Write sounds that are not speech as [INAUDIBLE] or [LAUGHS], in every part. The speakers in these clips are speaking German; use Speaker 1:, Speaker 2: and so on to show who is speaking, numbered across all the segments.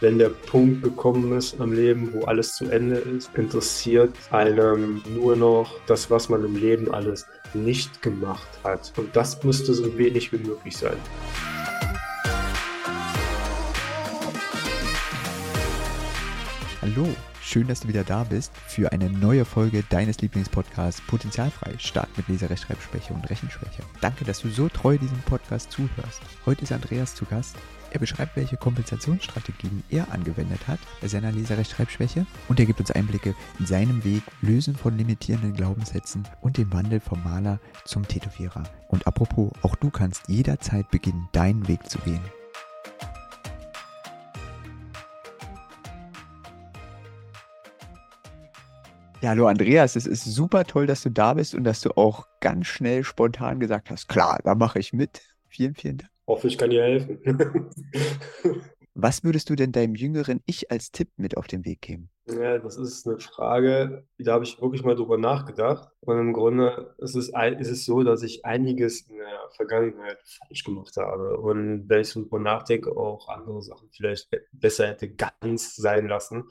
Speaker 1: wenn der Punkt gekommen ist am Leben, wo alles zu Ende ist, interessiert einem nur noch das, was man im Leben alles nicht gemacht hat. Und das müsste so wenig wie möglich sein.
Speaker 2: Hallo, schön, dass du wieder da bist für eine neue Folge deines Lieblingspodcasts Potenzialfrei, stark mit Leserechtschreibschwäche und Rechenschwäche. Danke, dass du so treu diesem Podcast zuhörst. Heute ist Andreas zu Gast er beschreibt, welche Kompensationsstrategien er angewendet hat bei seiner Leserechtschreibschwäche und er gibt uns Einblicke in seinem Weg, Lösen von limitierenden Glaubenssätzen und den Wandel vom Maler zum Tätowierer. Und apropos, auch du kannst jederzeit beginnen, deinen Weg zu gehen. Ja, hallo Andreas, es ist super toll, dass du da bist und dass du auch ganz schnell spontan gesagt hast, klar, da mache ich mit. Vielen, vielen Dank.
Speaker 1: Hoffe, ich kann dir helfen. [LAUGHS]
Speaker 2: Was würdest du denn deinem jüngeren Ich als Tipp mit auf den Weg geben?
Speaker 1: Ja, das ist eine Frage, da habe ich wirklich mal drüber nachgedacht. Und im Grunde ist es, ist es so, dass ich einiges in der Vergangenheit falsch gemacht habe. Und wenn ich so drüber nachdenke, auch andere Sachen vielleicht besser hätte ganz sein lassen.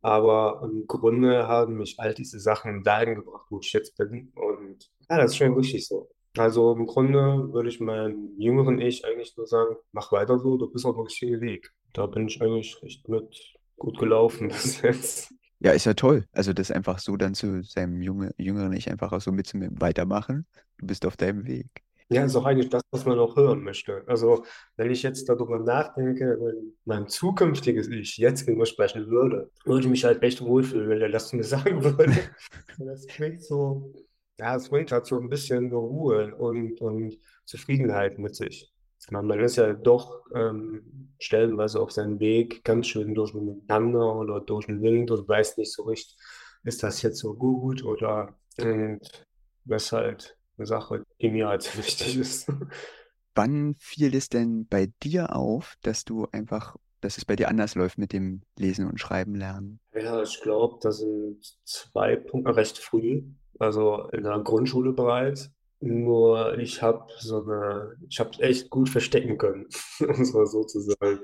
Speaker 1: Aber im Grunde haben mich all diese Sachen dahin gebracht, wo ich jetzt bin. Und ja, das ist schon richtig so. Also im Grunde würde ich meinem jüngeren Ich eigentlich nur sagen, mach weiter so, du bist auf dem richtigen Weg. Da bin ich eigentlich recht mit gut gelaufen [LAUGHS] bis jetzt.
Speaker 2: Ja, ist ja toll. Also das einfach so dann zu seinem junge, jüngeren Ich einfach auch so mitzunehmen, weitermachen. Du bist auf deinem Weg.
Speaker 1: Ja, ist auch eigentlich das, was man auch hören möchte. Also, wenn ich jetzt darüber nachdenke, wenn mein zukünftiges Ich jetzt mir sprechen würde, würde ich mich halt echt wohlfühlen, wenn er das zu mir [LAUGHS] sagen würde. [LAUGHS] Das klingt so, ja, es bringt halt so ein bisschen Ruhe und, und Zufriedenheit mit sich. Man, man ist ja doch ähm, stellenweise auf seinem Weg ganz schön durcheinander oder durch den Wind und weiß nicht so richtig, ist das jetzt so gut oder das ist halt eine Sache, die mir halt [LAUGHS] wichtig ist.
Speaker 2: Wann fiel es denn bei dir auf, dass du einfach, dass es bei dir anders läuft mit dem Lesen und Schreiben lernen?
Speaker 1: Ja, ich glaube, das sind zwei Punkte recht früh also in der Grundschule bereits. Nur ich habe so eine, ich habe echt gut verstecken können, [LAUGHS] um so sozusagen.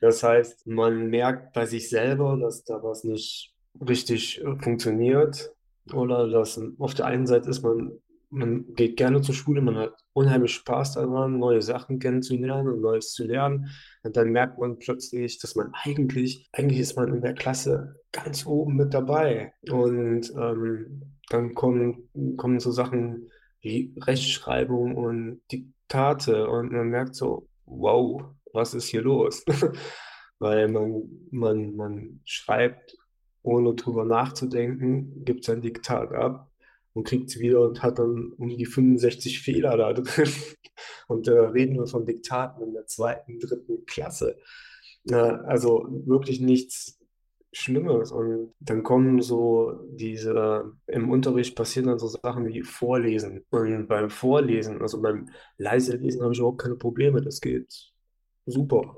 Speaker 1: Das heißt, man merkt bei sich selber, dass da was nicht richtig äh, funktioniert. Oder dass auf der einen Seite ist man, man geht gerne zur Schule, man hat unheimlich Spaß daran, neue Sachen kennenzulernen und Neues zu lernen. Und dann merkt man plötzlich, dass man eigentlich, eigentlich ist man in der Klasse ganz oben mit dabei. Und ähm, dann kommen, kommen so Sachen wie Rechtschreibung und Diktate und man merkt so, wow, was ist hier los? [LAUGHS] Weil man, man, man schreibt, ohne drüber nachzudenken, gibt sein Diktat ab und kriegt es wieder und hat dann um die 65 Fehler da drin. [LAUGHS] Und da reden wir von Diktaten in der zweiten, dritten Klasse. Also wirklich nichts Schlimmes. Und dann kommen so diese, im Unterricht passieren dann so Sachen wie Vorlesen. Und beim Vorlesen, also beim leise Lesen, habe ich überhaupt keine Probleme. Das geht super.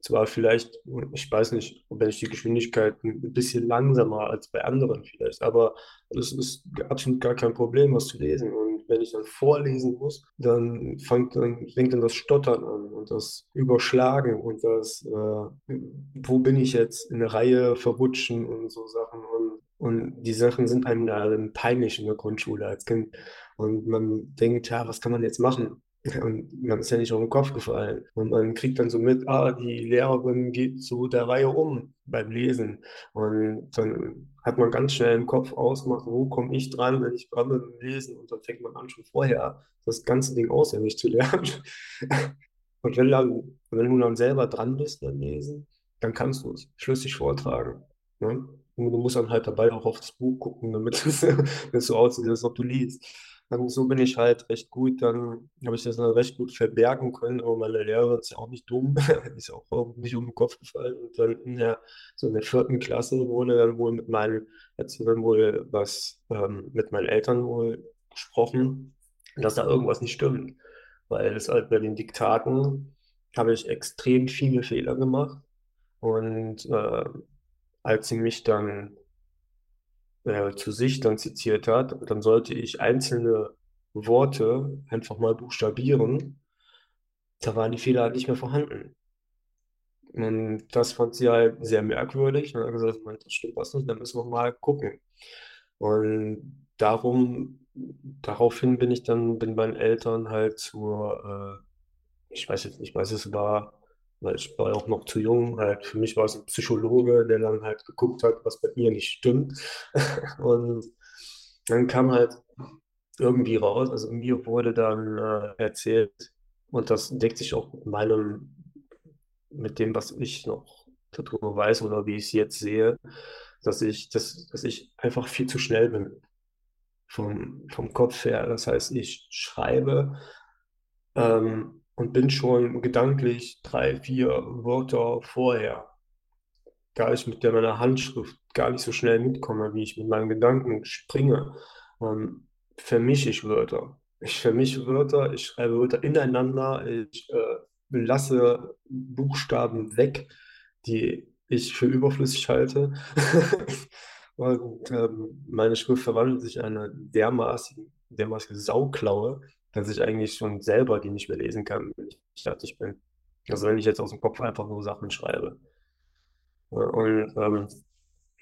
Speaker 1: Zwar vielleicht, ich weiß nicht, wenn ich die Geschwindigkeit ein bisschen langsamer als bei anderen vielleicht, aber es ist absolut gar kein Problem, was zu lesen. Und wenn ich dann vorlesen muss, dann fängt dann, fängt dann das Stottern an und das Überschlagen und das, äh, wo bin ich jetzt in der Reihe verrutschen und so Sachen. Und, und die Sachen sind einem dann peinlich in der Grundschule als Kind. Und man denkt, ja, was kann man jetzt machen? Und man ist ja nicht auf den Kopf gefallen. Und man kriegt dann so mit, ah, die Lehrerin geht zu der Reihe um beim Lesen. Und dann hat man ganz schnell im Kopf ausgemacht, wo komme ich dran, wenn ich dran bin beim Lesen. Und dann fängt man an, schon vorher das ganze Ding auswendig zu lernen. [LAUGHS] Und wenn, dann, wenn du dann selber dran bist beim Lesen, dann kannst du es schlüssig vortragen. Ne? Und du musst dann halt dabei auch auf das Buch gucken, damit [LAUGHS] es so aussieht, als ob du liest. Und so bin ich halt recht gut, dann habe ich das dann recht gut verbergen können, aber meine Lehrerin ist ja auch nicht dumm, [LAUGHS] ist auch nicht um den Kopf gefallen. Und dann in der, so in der vierten Klasse wurde dann wohl mit meinen, jetzt dann wohl was ähm, mit meinen Eltern wohl gesprochen, dass da irgendwas nicht stimmt. Weil es halt bei den Diktaten habe ich extrem viele Fehler gemacht. Und äh, als sie mich dann äh, zu sich dann zitiert hat, dann sollte ich einzelne Worte einfach mal buchstabieren. Da waren die Fehler halt nicht mehr vorhanden. Und das fand sie halt sehr merkwürdig. Und hat gesagt, das stimmt was nicht, dann müssen wir mal gucken. Und darum, daraufhin bin ich dann, bin meinen Eltern halt zur, äh, ich weiß jetzt nicht, was es war, weil ich war auch noch zu jung. Halt, für mich war es ein Psychologe, der dann halt geguckt hat, was bei mir nicht stimmt. [LAUGHS] Und dann kam halt irgendwie raus, also mir wurde dann äh, erzählt, und das deckt sich auch mit meinem, mit dem, was ich noch darüber weiß oder wie ich es jetzt sehe, dass ich, dass, dass ich einfach viel zu schnell bin vom, vom Kopf her. Das heißt, ich schreibe ähm, und bin schon gedanklich drei, vier Wörter vorher, da ich mit der meiner Handschrift gar nicht so schnell mitkomme, wie ich mit meinen Gedanken springe, ähm, vermische ich Wörter. Ich vermische Wörter, ich schreibe Wörter ineinander, ich äh, lasse Buchstaben weg, die ich für überflüssig halte. [LAUGHS] Und ähm, meine Schrift verwandelt sich in eine dermaßen, dermaßen Sauklaue, dass ich eigentlich schon selber die nicht mehr lesen kann, wenn ich fertig bin. Also wenn ich jetzt aus dem Kopf einfach nur Sachen schreibe. Und ähm,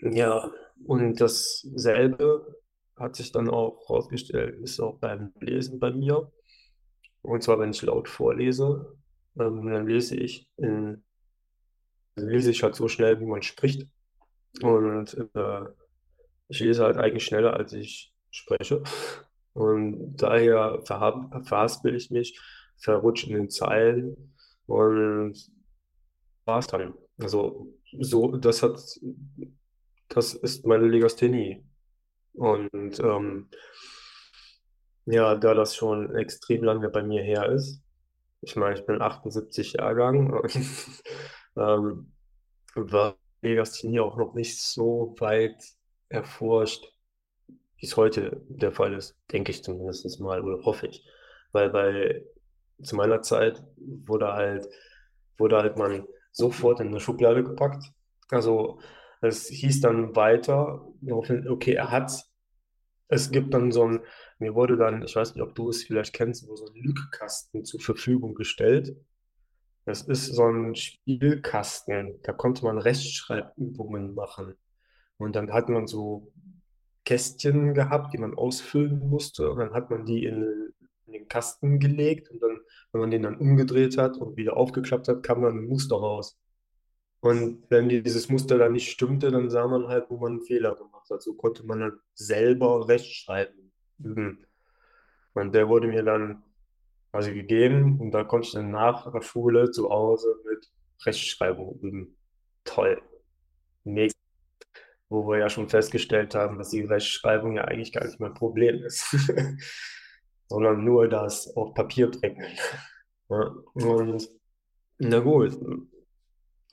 Speaker 1: ja, und dasselbe hat sich dann auch herausgestellt, ist auch beim Lesen bei mir. Und zwar, wenn ich laut vorlese, ähm, dann lese ich in, lese ich halt so schnell, wie man spricht. Und äh, ich lese halt eigentlich schneller, als ich spreche. Und daher verhaspel ich mich, verrutsche in den Zeilen und war es dann. Also so, das hat, das ist meine Legasthenie. Und ähm, ja, da das schon extrem lange bei mir her ist, ich meine, ich bin 78 Jahrgang [LAUGHS] ähm, war Legasthenie auch noch nicht so weit erforscht, wie es heute der Fall ist, denke ich zumindest mal oder hoffe ich. Weil bei zu meiner Zeit wurde halt, wurde halt man sofort in eine Schublade gepackt. Also es hieß dann weiter, okay, er hat's. Es gibt dann so ein, mir wurde dann, ich weiß nicht, ob du es vielleicht kennst, so ein Lückkasten zur Verfügung gestellt. Das ist so ein Spielkasten, da konnte man Rechtschreibübungen machen. Und dann hat man so Kästchen gehabt, die man ausfüllen musste. Und dann hat man die in, in den Kasten gelegt. Und dann, wenn man den dann umgedreht hat und wieder aufgeklappt hat, kam dann ein Muster raus. Und wenn dieses Muster dann nicht stimmte, dann sah man halt, wo man einen Fehler gemacht hat. So konnte man dann selber Rechtschreiben üben. Und der wurde mir dann quasi gegeben und da konnte ich dann nach der Schule zu Hause mit Rechtschreibung üben. Toll. Mega. Wo wir ja schon festgestellt haben, dass die Rechtschreibung ja eigentlich gar nicht mein Problem ist, [LAUGHS] sondern nur das auf Papier bringen. Und na gut,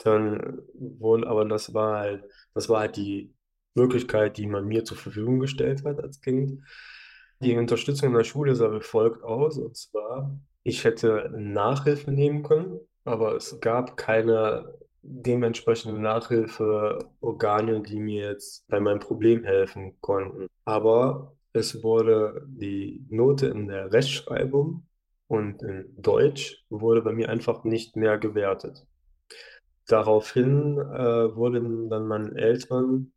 Speaker 1: dann wohl, aber das war halt, das war halt die Möglichkeit, die man mir zur Verfügung gestellt hat als Kind. Die Unterstützung in der Schule sah wie folgt aus, und zwar, ich hätte Nachhilfe nehmen können, aber es gab keine dementsprechende Nachhilfeorgane, die mir jetzt bei meinem Problem helfen konnten. Aber es wurde die Note in der Rechtschreibung und in Deutsch wurde bei mir einfach nicht mehr gewertet. Daraufhin äh, wurden dann meinen Eltern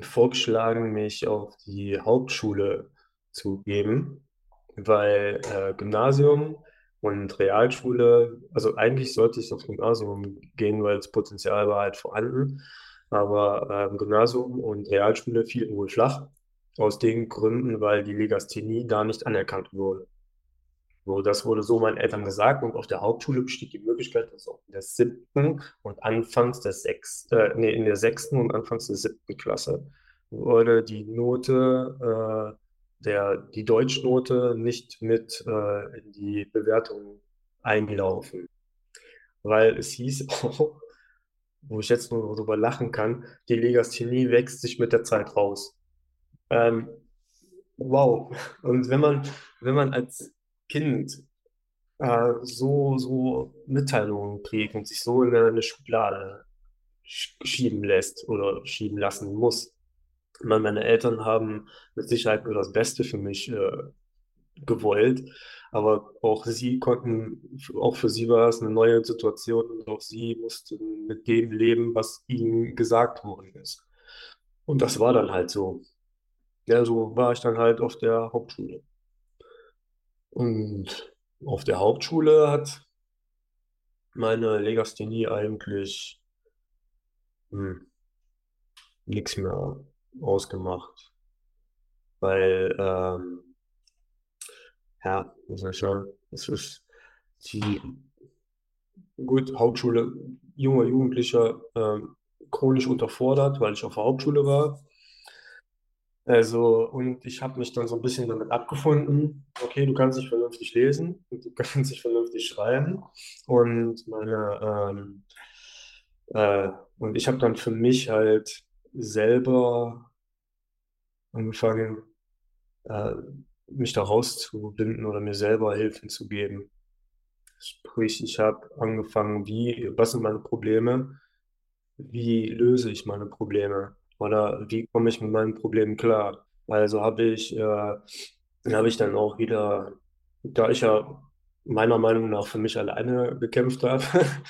Speaker 1: vorgeschlagen, mich auf die Hauptschule zu geben, weil äh, Gymnasium und Realschule, also eigentlich sollte ich aufs Gymnasium gehen, weil das Potenzial war halt vorhanden, aber äh, Gymnasium und Realschule fielen wohl flach, aus den Gründen, weil die Legasthenie da nicht anerkannt wurde. So, das wurde so meinen Eltern gesagt und auf der Hauptschule besteht die Möglichkeit, dass auch in der siebten und anfangs der sechsten, äh, nee, in der sechsten und anfangs der siebten Klasse wurde die Note, äh, der, die Deutschnote nicht mit äh, in die Bewertung eingelaufen. Weil es hieß [LAUGHS] auch, wo ich jetzt nur darüber lachen kann, die Legasthenie wächst sich mit der Zeit raus. Ähm, wow. Und wenn man, wenn man als Kind äh, so, so Mitteilungen kriegt und sich so in eine Schublade schieben lässt oder schieben lassen muss. Meine, meine Eltern haben mit Sicherheit nur das Beste für mich äh, gewollt, Aber auch sie konnten, auch für sie war es eine neue Situation und auch sie mussten mit dem leben, was ihnen gesagt worden ist. Und das war dann halt so. Ja, so war ich dann halt auf der Hauptschule. Und auf der Hauptschule hat meine Legasthenie eigentlich hm, nichts mehr ausgemacht. Weil, ähm, ja, das ist ja, das ist die gut, Hauptschule, junger Jugendlicher, ähm, chronisch unterfordert, weil ich auf der Hauptschule war. Also, und ich habe mich dann so ein bisschen damit abgefunden, okay, du kannst nicht vernünftig lesen und du [LAUGHS] kannst nicht vernünftig schreiben. Und meine, ähm, äh, und ich habe dann für mich halt selber angefangen, äh, mich da rauszubinden oder mir selber Hilfen zu geben. Sprich, ich habe angefangen, wie, was sind meine Probleme? Wie löse ich meine Probleme? Oder wie komme ich mit meinen Problemen klar? Also habe ich, äh, habe ich dann auch wieder, da ich ja meiner Meinung nach für mich alleine gekämpft habe,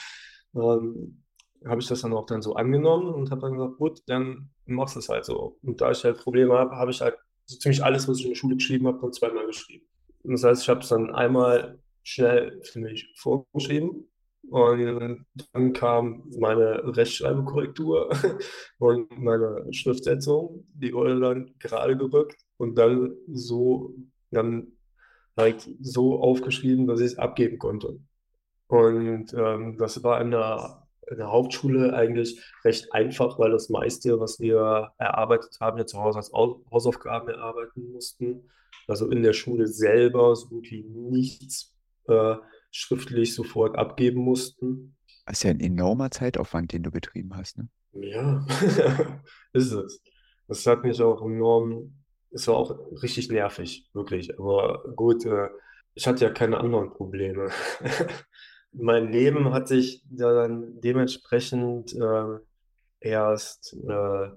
Speaker 1: [LAUGHS] ähm, habe ich das dann auch dann so angenommen und habe dann gesagt, gut, dann machst du es halt so. Und da ich halt Probleme habe, habe ich halt so ziemlich alles, was ich in der Schule geschrieben habe, dann zweimal geschrieben. Und das heißt, ich habe es dann einmal schnell für mich vorgeschrieben und dann kam meine Rechtschreibkorrektur [LAUGHS] und meine Schriftsetzung, die wurde dann gerade gerückt und dann so, dann halt so aufgeschrieben, dass ich es abgeben konnte. Und ähm, das war in der, in der Hauptschule eigentlich recht einfach, weil das meiste, was wir erarbeitet haben, ja zu Hause als Hausaufgaben erarbeiten mussten. Also in der Schule selber so gut wie nichts äh, schriftlich sofort abgeben mussten.
Speaker 2: Das ist ja ein enormer Zeitaufwand, den du betrieben hast, ne?
Speaker 1: Ja, [LAUGHS] ist es. Das hat mich auch enorm, es war auch richtig nervig, wirklich. Aber gut, äh, ich hatte ja keine anderen Probleme. [LAUGHS] mein Leben hat sich dann dementsprechend äh, erst äh,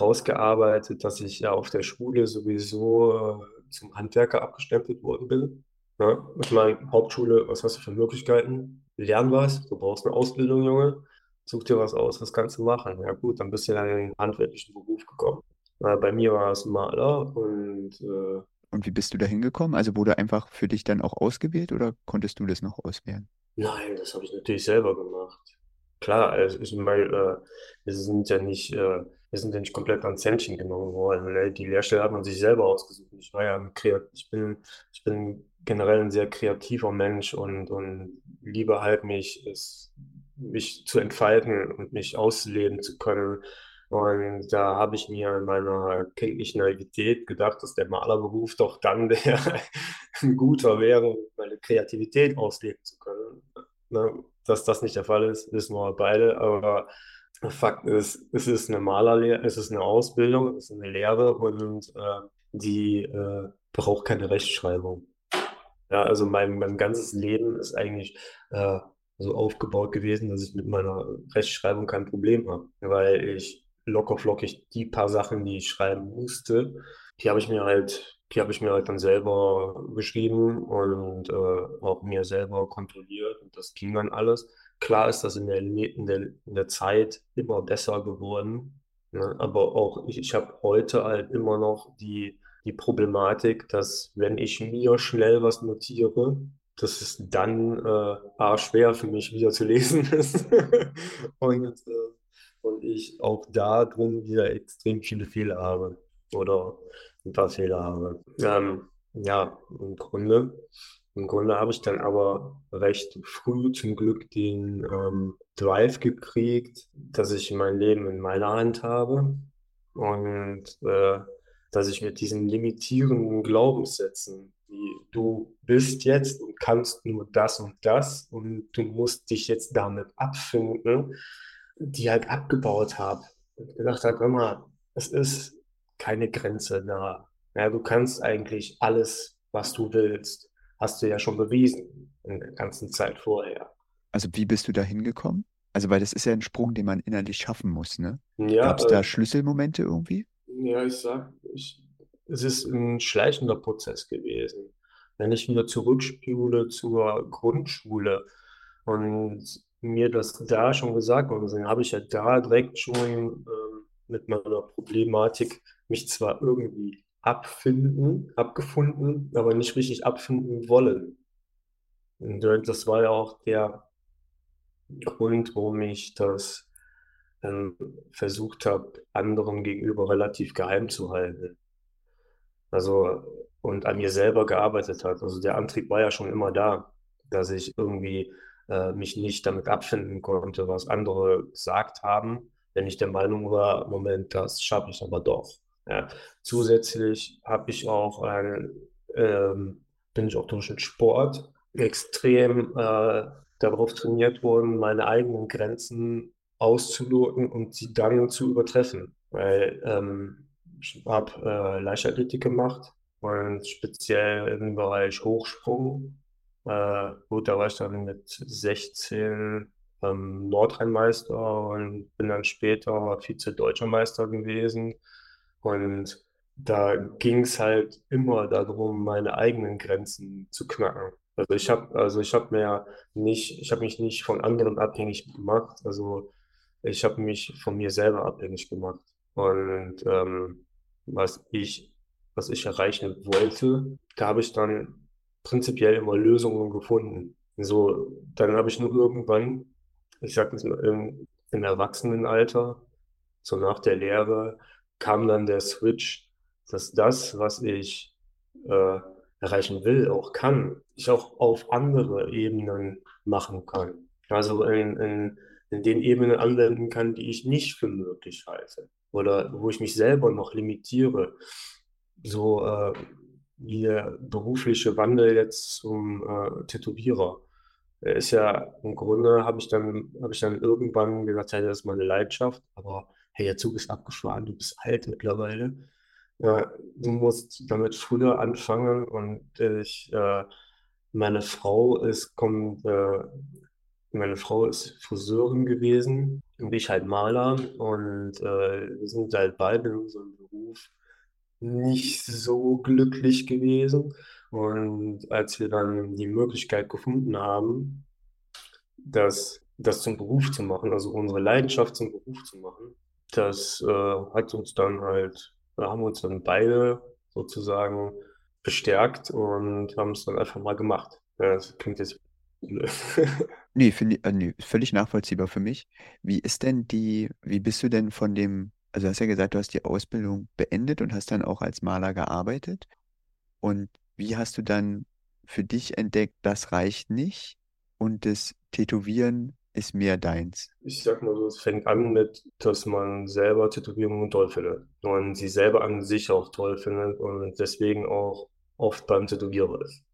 Speaker 1: rausgearbeitet, dass ich ja auf der Schule sowieso äh, zum Handwerker abgestempelt worden bin. Ja, ich meine, Hauptschule, was hast du für Möglichkeiten? Lern was, du brauchst eine Ausbildung, Junge. Such dir was aus, was kannst du machen? Ja gut, dann bist du dann in den handwerklichen Beruf gekommen. Äh, bei mir war es Maler und äh,
Speaker 2: Und wie bist du da hingekommen? Also wurde einfach für dich dann auch ausgewählt oder konntest du das noch auswählen?
Speaker 1: Nein, das habe ich natürlich selber gemacht. Klar, also ich meine, äh, wir sind ja nicht, äh, wir sind ja nicht komplett ans Händchen genommen worden. Ne? Die Lehrstelle hat man sich selber ausgesucht. Ich war ja ein Kreat ich bin, ich bin generell ein sehr kreativer Mensch und, und liebe halt mich, es, mich zu entfalten und mich ausleben zu können. Und da habe ich mir in meiner kindlichen Naivität gedacht, dass der Malerberuf doch dann [LAUGHS] der [LAUGHS] guter wäre, um meine Kreativität ausleben zu können. Ne? Dass das nicht der Fall ist, wissen wir beide, aber Fakt ist, es ist eine Malerlehre, es ist eine Ausbildung, es ist eine Lehre und äh, die äh, braucht keine Rechtschreibung. Ja, also mein, mein ganzes Leben ist eigentlich äh, so aufgebaut gewesen, dass ich mit meiner Rechtschreibung kein Problem habe, weil ich locker flockig die paar Sachen, die ich schreiben musste, die habe ich mir halt, die habe ich mir halt dann selber geschrieben und äh, auch mir selber kontrolliert und das ging dann alles. Klar ist das in der, in der, in der Zeit immer besser geworden, ne? Aber auch ich, ich habe heute halt immer noch die die Problematik, dass wenn ich mir schnell was notiere, dass es dann äh, schwer für mich wieder zu lesen [LAUGHS] ist und, äh, und ich auch da drin wieder extrem viele Fehler habe oder ein paar Fehler habe. Ähm, ja, im Grunde, im Grunde habe ich dann aber recht früh zum Glück den ähm, Drive gekriegt, dass ich mein Leben in meiner Hand habe und äh, dass ich mit diesen limitierenden Glaubenssätzen, wie du bist jetzt und kannst nur das und das und du musst dich jetzt damit abfinden, die halt abgebaut habe. Und gedacht habe, immer, es ist keine Grenze da. Ja, du kannst eigentlich alles, was du willst, hast du ja schon bewiesen in der ganzen Zeit vorher.
Speaker 2: Also wie bist du da hingekommen? Also weil das ist ja ein Sprung, den man innerlich schaffen muss, ne?
Speaker 1: Ja,
Speaker 2: Gab es da
Speaker 1: äh,
Speaker 2: Schlüsselmomente irgendwie?
Speaker 1: Ja, ich sag, ich, es ist ein schleichender Prozess gewesen. wenn ich wieder zurückspule zur Grundschule und mir das da schon gesagt wurde, dann habe ich ja da direkt schon äh, mit meiner Problematik mich zwar irgendwie abfinden, abgefunden, aber nicht richtig abfinden wollen. Und das war ja auch der Grund, warum ich das ähm, versucht habe, anderen gegenüber relativ geheim zu halten. Also und an mir selber gearbeitet hat. Also der Antrieb war ja schon immer da, dass ich irgendwie äh, mich nicht damit abfinden konnte, was andere gesagt haben, wenn ich der Meinung war, Moment, das schaffe ich aber doch. Ja. Zusätzlich habe ich auch ein, ähm, bin ich auch durch den Sport extrem äh, darauf trainiert worden, meine eigenen Grenzen auszuloten und sie dann zu übertreffen. Weil ähm, ich habe äh, Leichtathletik gemacht und speziell im Bereich Hochsprung. Äh, gut, da war ich dann mit 16 ähm, Nordrhein-Meister und bin dann später Vize-Deutscher Meister gewesen. Und da ging es halt immer darum, meine eigenen Grenzen zu knacken. Also ich habe, also ich habe mir nicht, ich habe mich nicht von anderen abhängig gemacht. Also ich habe mich von mir selber abhängig gemacht. Und ähm, was ich, was ich erreichen wollte, da habe ich dann prinzipiell immer Lösungen gefunden. So, dann habe ich nur irgendwann, ich sage jetzt mal im, im Erwachsenenalter, so nach der Lehre, kam dann der Switch, dass das, was ich äh, erreichen will, auch kann, ich auch auf andere Ebenen machen kann. Also in, in, in den Ebenen anwenden kann, die ich nicht für möglich halte oder wo ich mich selber noch limitiere. So äh, wie der berufliche Wandel jetzt zum äh, Tätowierer. Ist ja im Grunde habe ich dann habe ich dann irgendwann gesagt, hey, das ist meine Leidenschaft, aber hey, der Zug ist abgefahren, du bist alt mittlerweile. Ja, du musst damit früher anfangen und ich, äh, meine Frau ist, kommt, äh, meine Frau ist Friseurin gewesen und ich halt Maler und äh, wir sind halt beide in unserem Beruf nicht so glücklich gewesen. Und als wir dann die Möglichkeit gefunden haben, das, das zum Beruf zu machen, also unsere Leidenschaft zum Beruf zu machen, das äh, hat uns dann halt, da haben uns dann beide sozusagen bestärkt und haben es dann einfach mal gemacht. Ja, das klingt jetzt
Speaker 2: nee, finde äh, nee, völlig nachvollziehbar für mich. Wie ist denn die, wie bist du denn von dem, also du hast ja gesagt, du hast die Ausbildung beendet und hast dann auch als Maler gearbeitet. Und wie hast du dann für dich entdeckt, das reicht nicht und das Tätowieren ist mehr deins?
Speaker 1: Ich sag mal so, es fängt an mit, dass man selber Tätowierungen toll findet und sie selber an sich auch toll findet und deswegen auch oft beim Tätowierer ist.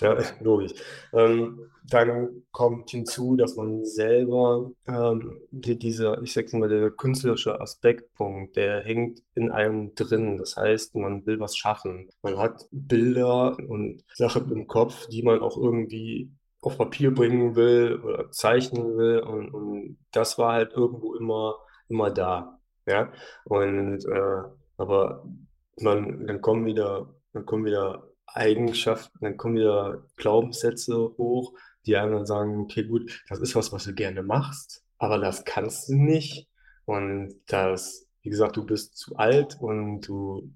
Speaker 1: Ja, logisch. Ähm, dann kommt hinzu, dass man selber ähm, die, dieser, ich sag's mal, der künstlerische Aspektpunkt, der hängt in einem drin. Das heißt, man will was schaffen. Man hat Bilder und Sachen im Kopf, die man auch irgendwie auf Papier bringen will oder zeichnen will. Und, und das war halt irgendwo immer, immer da. Ja. Und äh, aber man, dann kommen wieder, dann kommen wieder Eigenschaften, dann kommen wieder Glaubenssätze hoch, die einem dann sagen, okay, gut, das ist was, was du gerne machst, aber das kannst du nicht. Und das, wie gesagt, du bist zu alt und du,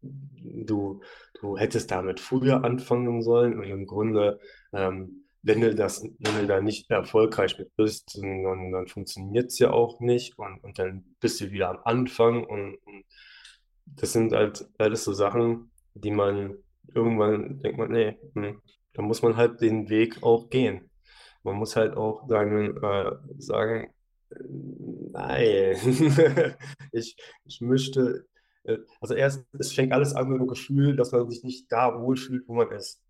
Speaker 1: du, du hättest damit früher anfangen sollen. Und im Grunde, ähm, wenn du das, wenn du da nicht erfolgreich mit bist, dann, dann funktioniert es ja auch nicht und, und dann bist du wieder am Anfang und, und das sind halt alles so Sachen, die man irgendwann denkt man, nee, hm, da muss man halt den Weg auch gehen. Man muss halt auch sagen, äh, sagen nein, [LAUGHS] ich, ich möchte, äh, also erst, es fängt alles an mit dem Gefühl, dass man sich nicht da wohlfühlt, wo man ist.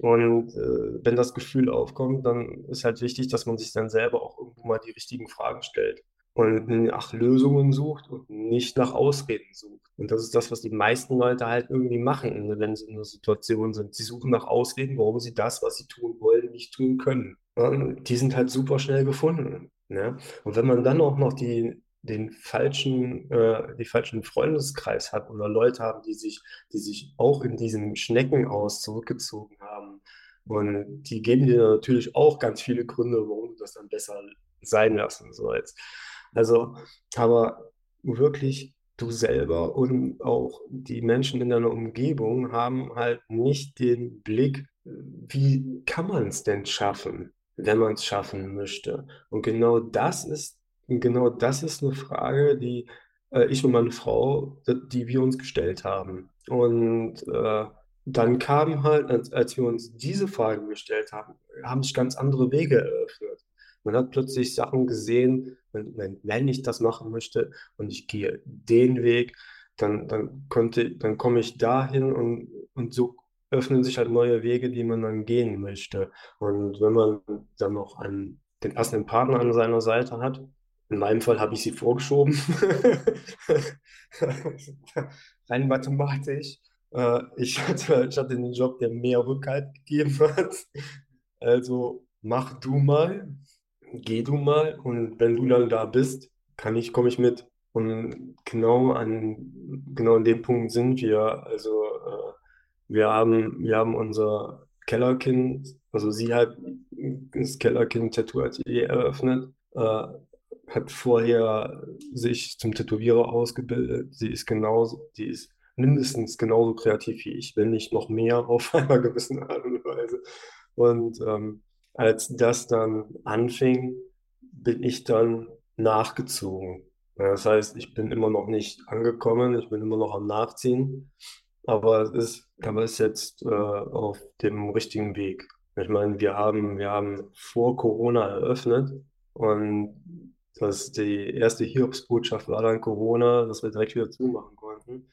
Speaker 1: Und äh, wenn das Gefühl aufkommt, dann ist halt wichtig, dass man sich dann selber auch irgendwo mal die richtigen Fragen stellt und nach Lösungen sucht und nicht nach Ausreden sucht. Und das ist das, was die meisten Leute halt irgendwie machen, wenn sie in einer Situation sind. Sie suchen nach Ausreden, warum sie das, was sie tun wollen, nicht tun können. Und die sind halt super schnell gefunden. Ne? Und wenn man dann auch noch die, den falschen, äh, die falschen Freundeskreis hat oder Leute haben, die sich, die sich auch in diesem Schneckenhaus zurückgezogen haben Und die geben dir natürlich auch ganz viele Gründe, warum du das dann besser sein lassen sollst. Also, aber wirklich du selber und auch die Menschen in deiner Umgebung haben halt nicht den Blick, wie kann man es denn schaffen, wenn man es schaffen möchte. Und genau das ist, genau das ist eine Frage, die äh, ich und meine Frau, die wir uns gestellt haben. Und äh, dann kam halt, als, als wir uns diese Fragen gestellt haben, haben sich ganz andere Wege eröffnet. Man hat plötzlich Sachen gesehen, wenn, wenn ich das machen möchte und ich gehe den Weg, dann, dann, könnte, dann komme ich dahin und, und so öffnen sich halt neue Wege, die man dann gehen möchte. Und wenn man dann noch einen, den passenden Partner an seiner Seite hat, in meinem Fall habe ich sie vorgeschoben, [LAUGHS] rein mathematisch. Äh, ich, hatte, ich hatte einen Job, der mehr Rückhalt gegeben hat. Also mach du mal geh du mal und wenn du dann da bist, kann ich, komme ich mit. Und genau an, genau an dem Punkt sind wir. Also äh, wir haben, wir haben unser Kellerkind, also sie hat das Kellerkind Tattoo Atelier eröffnet, äh, hat vorher sich zum Tätowierer ausgebildet. Sie ist genauso, die ist mindestens genauso kreativ wie ich, wenn nicht noch mehr auf [LAUGHS] einer gewissen Art und Weise. Und ähm, als das dann anfing, bin ich dann nachgezogen. Das heißt, ich bin immer noch nicht angekommen, ich bin immer noch am Nachziehen, aber es ist, aber ist jetzt äh, auf dem richtigen Weg. Ich meine, wir haben, wir haben vor Corona eröffnet und das, die erste Hiobsbotschaft war dann Corona, dass wir direkt wieder zumachen konnten.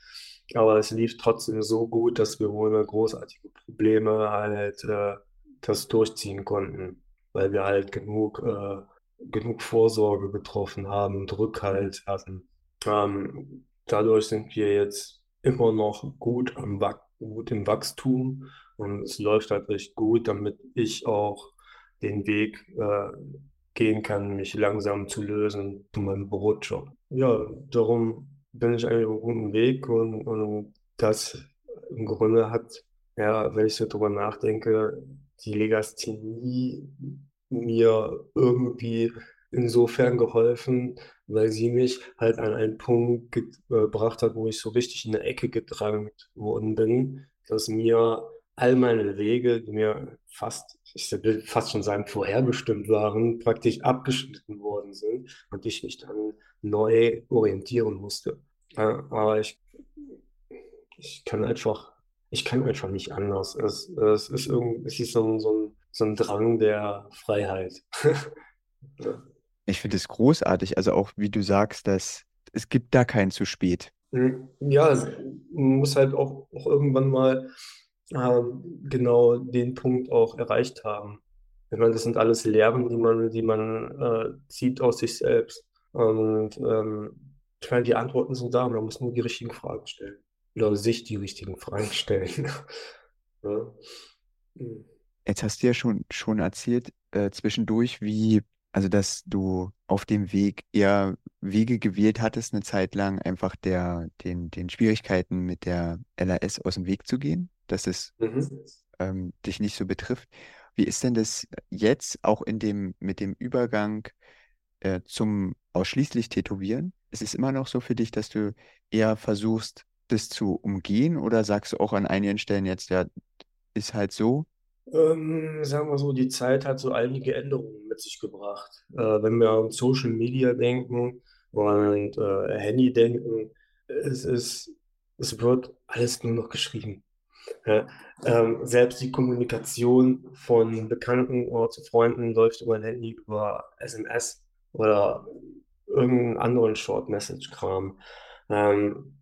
Speaker 1: Aber es lief trotzdem so gut, dass wir ohne großartige Probleme halt äh, das durchziehen konnten, weil wir halt genug, äh, genug Vorsorge getroffen haben und Rückhalt hatten. Ähm, dadurch sind wir jetzt immer noch gut, am gut im Wachstum und es läuft halt recht gut, damit ich auch den Weg äh, gehen kann, mich langsam zu lösen zu meinem Brotjob. Ja, darum bin ich eigentlich auf einem guten Weg und, und das im Grunde hat, ja, wenn ich so drüber nachdenke, die Legasthenie mir irgendwie insofern geholfen, weil sie mich halt an einen Punkt gebracht hat, wo ich so richtig in eine Ecke gedrängt worden bin, dass mir all meine Wege, die mir fast, ich will fast schon sagen, vorherbestimmt waren, praktisch abgeschnitten worden sind und ich mich dann neu orientieren musste. Aber ich, ich kann einfach ich kann einfach nicht anders. Es, es ist, irgend, es ist so ein, so, ein, so ein Drang der Freiheit. [LAUGHS]
Speaker 2: Ich finde es großartig, also auch wie du sagst, dass es gibt da kein zu spät.
Speaker 1: Hm, ja, man muss halt auch, auch irgendwann mal äh, genau den Punkt auch erreicht haben. Ich meine, das sind alles Lehren, die man, die man äh, zieht aus sich selbst. Und ähm, ich meine, die Antworten sind da, man muss nur die richtigen Fragen stellen oder sich die richtigen Fragen stellen. [LAUGHS] ja.
Speaker 2: Hm. Jetzt hast du ja schon, schon erzählt äh, zwischendurch, wie, also dass du auf dem Weg eher Wege gewählt hattest, eine Zeit lang einfach der, den, den Schwierigkeiten mit der LAS aus dem Weg zu gehen, dass es mhm. ähm, dich nicht so betrifft. Wie ist denn das jetzt auch in dem, mit dem Übergang äh, zum ausschließlich Tätowieren? Ist es immer noch so für dich, dass du eher versuchst, das zu umgehen oder sagst du auch an einigen Stellen jetzt, ja, ist halt so?
Speaker 1: Ähm, sagen wir so, die Zeit hat so einige Änderungen mit sich gebracht. Äh, wenn wir an Social Media denken und äh, Handy denken, es ist, es wird alles nur noch geschrieben. Ja, ähm, selbst die Kommunikation von Bekannten oder zu Freunden läuft über ein Handy, über SMS oder irgendeinen anderen Short-Message-Kram. Ähm,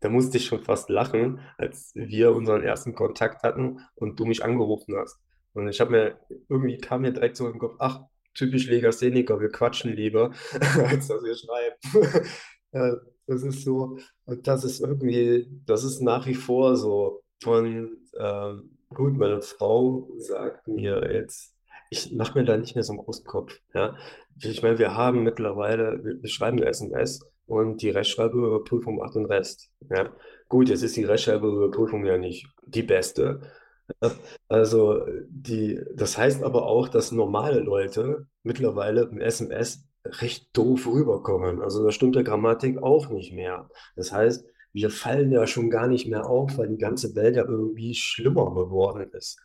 Speaker 1: da musste ich schon fast lachen, als wir unseren ersten Kontakt hatten und du mich angerufen hast. Und ich habe mir, irgendwie kam mir direkt so im Kopf, ach, typisch Legastheniker, wir quatschen lieber, [LAUGHS] als dass wir schreiben. [LAUGHS] das ist so, und das ist irgendwie, das ist nach wie vor so. Und ähm, gut, meine Frau sagt mir jetzt, ich mache mir da nicht mehr so einen großen Kopf. Ja? Ich meine, wir haben mittlerweile, wir, wir schreiben SMS und die Rechtschreibüberprüfung macht den Rest. Ja. Gut, jetzt ist die Rechtschreibüberprüfung ja nicht die beste, Also, die, das heißt aber auch, dass normale Leute mittlerweile im SMS recht doof rüberkommen. Also, da stimmt der Grammatik auch nicht mehr. Das heißt, wir fallen ja schon gar nicht mehr auf, weil die ganze Welt ja irgendwie schlimmer geworden ist.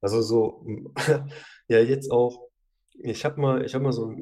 Speaker 1: Also, so, [LAUGHS] ja, jetzt auch, ich habe mal, ich habe mal so,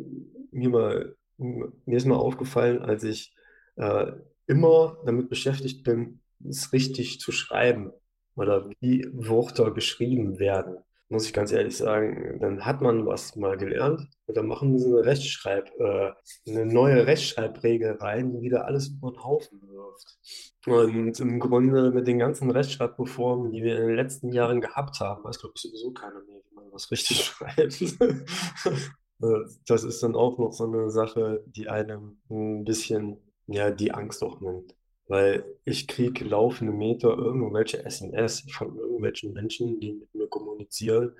Speaker 1: mir mal, mir ist mal aufgefallen, als ich äh, immer damit beschäftigt bin, es richtig zu schreiben oder wie Wörter geschrieben werden, muss ich ganz ehrlich sagen, dann hat man was mal gelernt und dann machen sie eine Rechtschreib, äh, eine neue Rechtschreibregel rein, die wieder alles über den Haufen wirft. Und im Grunde mit den ganzen Rechtschreibreformen, die wir in den letzten Jahren gehabt haben, weiß, glaube ich, sowieso keiner mehr, wie man was richtig [LAUGHS] schreibt. Das ist dann auch noch so eine Sache, die einem ein bisschen, ja, die Angst auch nimmt. Weil ich kriege laufende Meter irgendwelche SMS von irgendwelchen Menschen, die mit mir kommunizieren,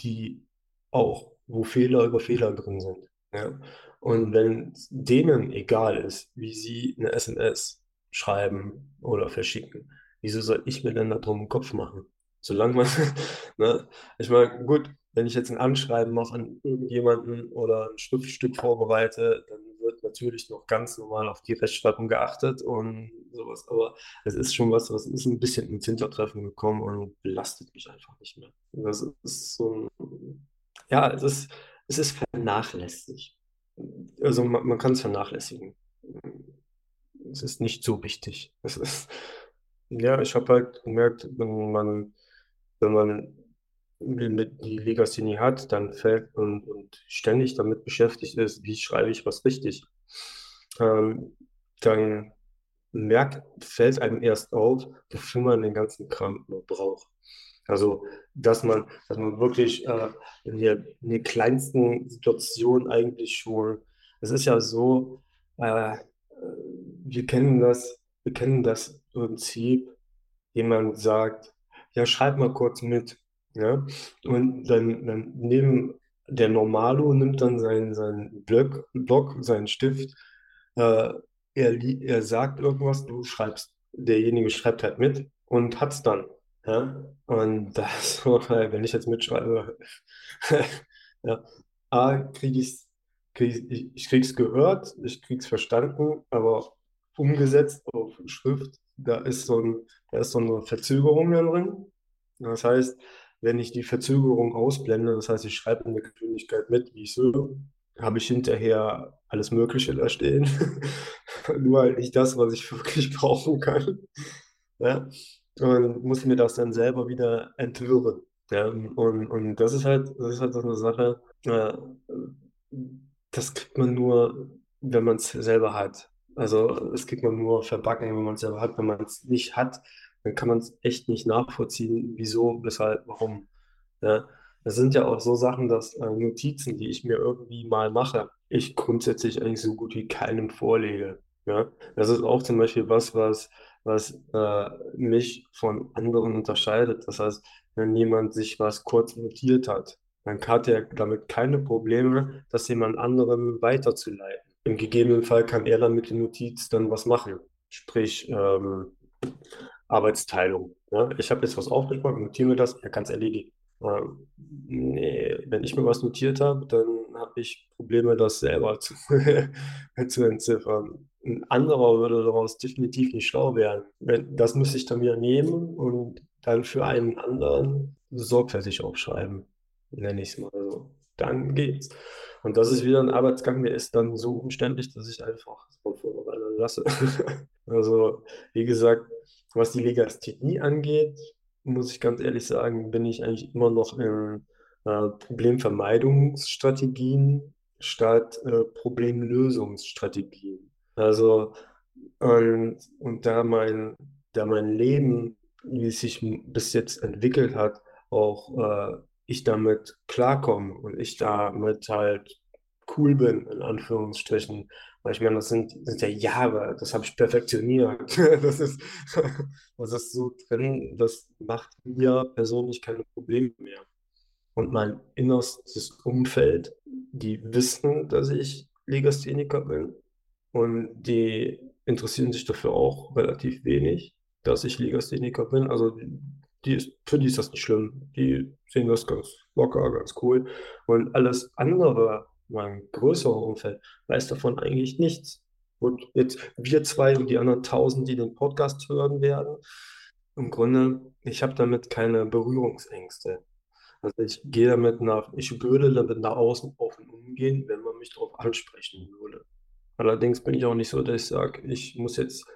Speaker 1: die auch, wo Fehler über Fehler drin sind. Ja? Und wenn denen egal ist, wie sie eine SMS schreiben oder verschicken, wieso soll ich mir denn da drum den Kopf machen? Solange man, [LAUGHS] ne? Ich meine, gut, wenn ich jetzt ein Anschreiben mache an irgendjemanden oder ein Schriftstück vorbereite, dann wird natürlich noch ganz normal auf die Rechtschreibung geachtet und sowas. Aber es ist schon was, was ist ein bisschen ins Hintertreffen gekommen und belastet mich einfach nicht mehr. Das ist so ein, ja, es ist, es ist vernachlässigt. Also man, man kann es vernachlässigen. Es ist nicht so wichtig. Es ist, ja, ich habe halt gemerkt, wenn man, wenn man die Legasthenie hat, dann fällt und, und ständig damit beschäftigt ist, wie schreibe ich was richtig, ähm, dann merkt, fällt einem erst auf, wofür man den ganzen Kram nur braucht. Also, dass man, dass man wirklich äh, in, der, in der kleinsten Situation eigentlich schon, es ist ja so, äh, wir kennen das, wir kennen das Prinzip, jemand sagt, ja, schreib mal kurz mit. Ja? Und dann, dann neben der Normalo nimmt dann seinen, seinen Block, Block, seinen Stift, äh, er, er sagt irgendwas, du schreibst. Derjenige schreibt halt mit und hat es dann. Ja? Und das, [LAUGHS] wenn ich jetzt mitschreibe, [LAUGHS] ja, A, kriege ich's, krieg ich, ich krieg's gehört, ich krieg's verstanden, aber umgesetzt auf Schrift, da ist so, ein, da ist so eine Verzögerung drin. Das heißt, wenn ich die Verzögerung ausblende, das heißt, ich schreibe in der Geschwindigkeit mit, wie ich so, habe ich hinterher alles Mögliche da stehen. [LAUGHS] Nur halt nicht das, was ich wirklich [LAUGHS] brauchen kann. Ja? Und muss mir das dann selber wieder entwirren. Ja? Und, und das ist halt, das ist halt so eine Sache, äh, das kriegt man nur, wenn man es selber hat. Also das kriegt man nur verbacken, wenn man es selber hat. Wenn man es nicht hat, dann kann man es echt nicht nachvollziehen, wieso, weshalb, warum. Ja, das sind ja auch so Sachen, dass äh, Notizen, die ich mir irgendwie mal mache, ich grundsätzlich eigentlich so gut wie keinem vorlege. Ja, das ist auch zum Beispiel was, was, was äh, mich von anderen unterscheidet. Das heißt, wenn jemand sich was kurz notiert hat, dann hat er damit keine Probleme, das jemand anderem weiterzuleiten. Im gegebenen Fall kann er dann mit der Notiz dann was machen. Sprich, ähm, Arbeitsteilung. Ja? Ich habe jetzt was aufgesprochen, notiere mir das, er kann es erledigen. Ähm, nee, wenn ich mir was notiert habe, dann habe ich Probleme, das selber zu, [LAUGHS] zu entziffern. Ein anderer würde daraus definitiv nicht schlau werden. Das müsste ich dann wieder nehmen und dann für einen anderen sorgfältig aufschreiben, nenne ich es mal so. Dann geht's. Und das ist wieder ein Arbeitsgang, der ist dann so umständlich, dass ich einfach von vornherein lasse. [LAUGHS] also, wie gesagt, was die Legasthenie angeht, muss ich ganz ehrlich sagen, bin ich eigentlich immer noch in äh, Problemvermeidungsstrategien statt äh, Problemlösungsstrategien. Also, und, und da mein, da mein Leben, wie es sich bis jetzt entwickelt hat, auch äh, ich damit klarkomme und ich damit halt cool bin, in Anführungsstrichen, weil ich meine, das sind, sind ja Jahre, das habe ich perfektioniert. [LAUGHS] Das ist, [LAUGHS] das ist so drin, das macht mir persönlich keine Probleme mehr. Und mein innerstes Umfeld, die wissen, dass ich Legastheniker bin und die interessieren sich dafür auch relativ wenig, dass ich Legastheniker bin. Also die ist, für die ist das nicht schlimm. Die sehen das ganz locker, ganz cool. Und alles andere, mein größerer Umfeld, weiß davon eigentlich nichts. Und jetzt wir zwei und die anderen tausend, die den Podcast hören werden, im Grunde, ich habe damit keine Berührungsängste. Also ich gehe damit nach, ich würde damit nach außen offen umgehen, wenn man mich darauf ansprechen würde. Allerdings bin ich auch nicht so, dass ich sage, ich muss jetzt,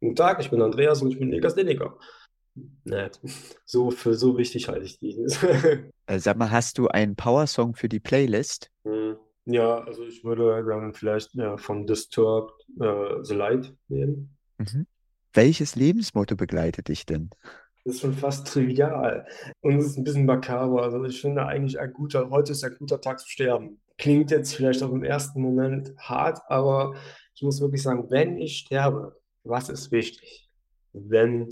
Speaker 1: guten Tag, ich bin Andreas und ich bin Legastheniker. Nee, so für so wichtig halte ich die. [LAUGHS]
Speaker 2: Äh, sag mal, hast du einen Power-Song für die Playlist?
Speaker 1: Hm, ja, also ich würde dann vielleicht ja, von Disturbed äh, The Light nehmen.
Speaker 2: Mhm. Welches Lebensmotto begleitet dich denn?
Speaker 1: Das ist schon fast trivial. Und es ist ein bisschen makaber. Also ich finde eigentlich ein guter, heute ist ein guter Tag zu sterben. Klingt jetzt vielleicht auch im ersten Moment hart, aber ich muss wirklich sagen, wenn ich sterbe, was ist wichtig? Wenn,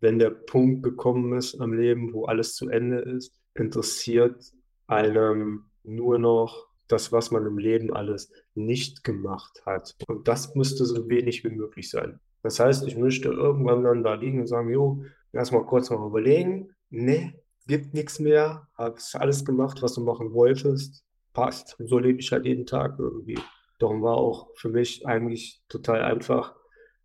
Speaker 1: wenn der Punkt gekommen ist am Leben, wo alles zu Ende ist, interessiert einem nur noch das, was man im Leben alles nicht gemacht hat. Und das müsste so wenig wie möglich sein. Das heißt, ich möchte irgendwann dann da liegen und sagen, jo, erstmal kurz mal überlegen, ne, gibt nichts mehr, hast alles gemacht, was du machen wolltest, passt. Und so lebe ich halt jeden Tag irgendwie. Darum war auch für mich eigentlich total einfach,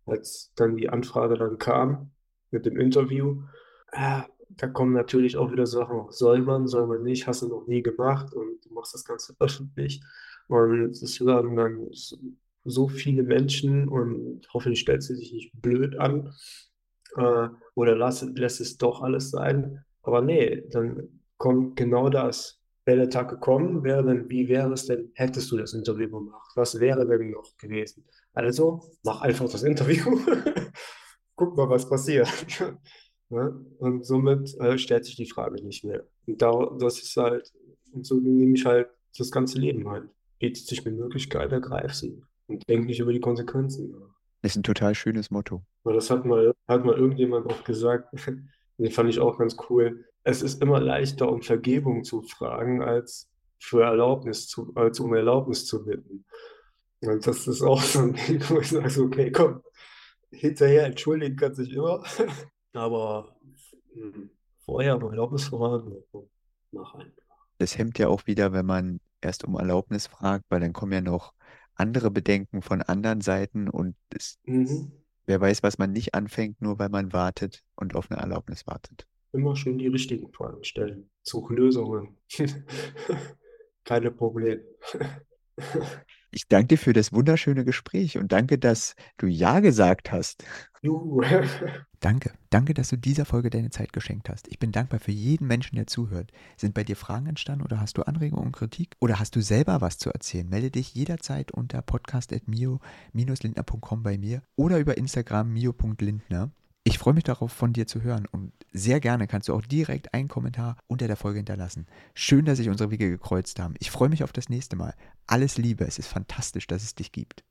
Speaker 1: als dann die Anfrage dann kam mit dem Interview. Äh, da kommen natürlich auch wieder Sachen, soll man, soll man nicht, hast du noch nie gemacht und du machst das Ganze öffentlich. Und es werden dann so viele Menschen und hoffentlich stellt sie sich nicht blöd an äh, oder lass, lässt es doch alles sein. Aber nee, dann kommt genau das. Wäre der Tag gekommen, wäre dann, wie wäre es denn, hättest du das Interview gemacht? Was wäre denn noch gewesen? Also, mach einfach das Interview. [LAUGHS] Guck mal, was passiert. Ja? Und somit äh, stellt sich die Frage nicht mehr. Und da, das ist halt, und so nehme ich halt das ganze Leben halt. Bietet sich eine Möglichkeit, ergreif sie und denke nicht über die Konsequenzen nach.
Speaker 2: Ist ein total schönes Motto.
Speaker 1: Das hat mal, hat mal irgendjemand auch gesagt, [LAUGHS] den fand ich auch ganz cool. Es ist immer leichter, um Vergebung zu fragen, als für Erlaubnis zu, als um Erlaubnis zu bitten. Und das ist auch so ein Ding, wo ich sage, okay, komm, hinterher entschuldigen kann sich immer, [LAUGHS] aber mh, hm, vorher um Erlaubnis fragen, mach einfach.
Speaker 2: Das hemmt ja auch wieder, wenn man erst um Erlaubnis fragt, weil dann kommen ja noch andere Bedenken von anderen Seiten und es, mhm. wer weiß, was man nicht anfängt, nur weil man wartet und auf eine Erlaubnis wartet.
Speaker 1: Immer schon die richtigen Fragen stellen. Suche Lösungen. [LAUGHS] Keine Probleme. [LAUGHS]
Speaker 2: Ich danke dir für das wunderschöne Gespräch und danke, dass du Ja gesagt hast. Juhu. [LAUGHS] danke. Danke, dass du dieser Folge deine Zeit geschenkt hast. Ich bin dankbar für jeden Menschen, der zuhört. Sind bei dir Fragen entstanden oder hast du Anregungen und Kritik? Oder hast du selber was zu erzählen? Melde dich jederzeit unter podcast.mio-lindner.com bei mir oder über Instagram mio.lindner. Ich freue mich darauf, von dir zu hören und sehr gerne kannst du auch direkt einen Kommentar unter der Folge hinterlassen. Schön, dass sich unsere Wege gekreuzt haben. Ich freue mich auf das nächste Mal. Alles Liebe, es ist fantastisch, dass es dich gibt.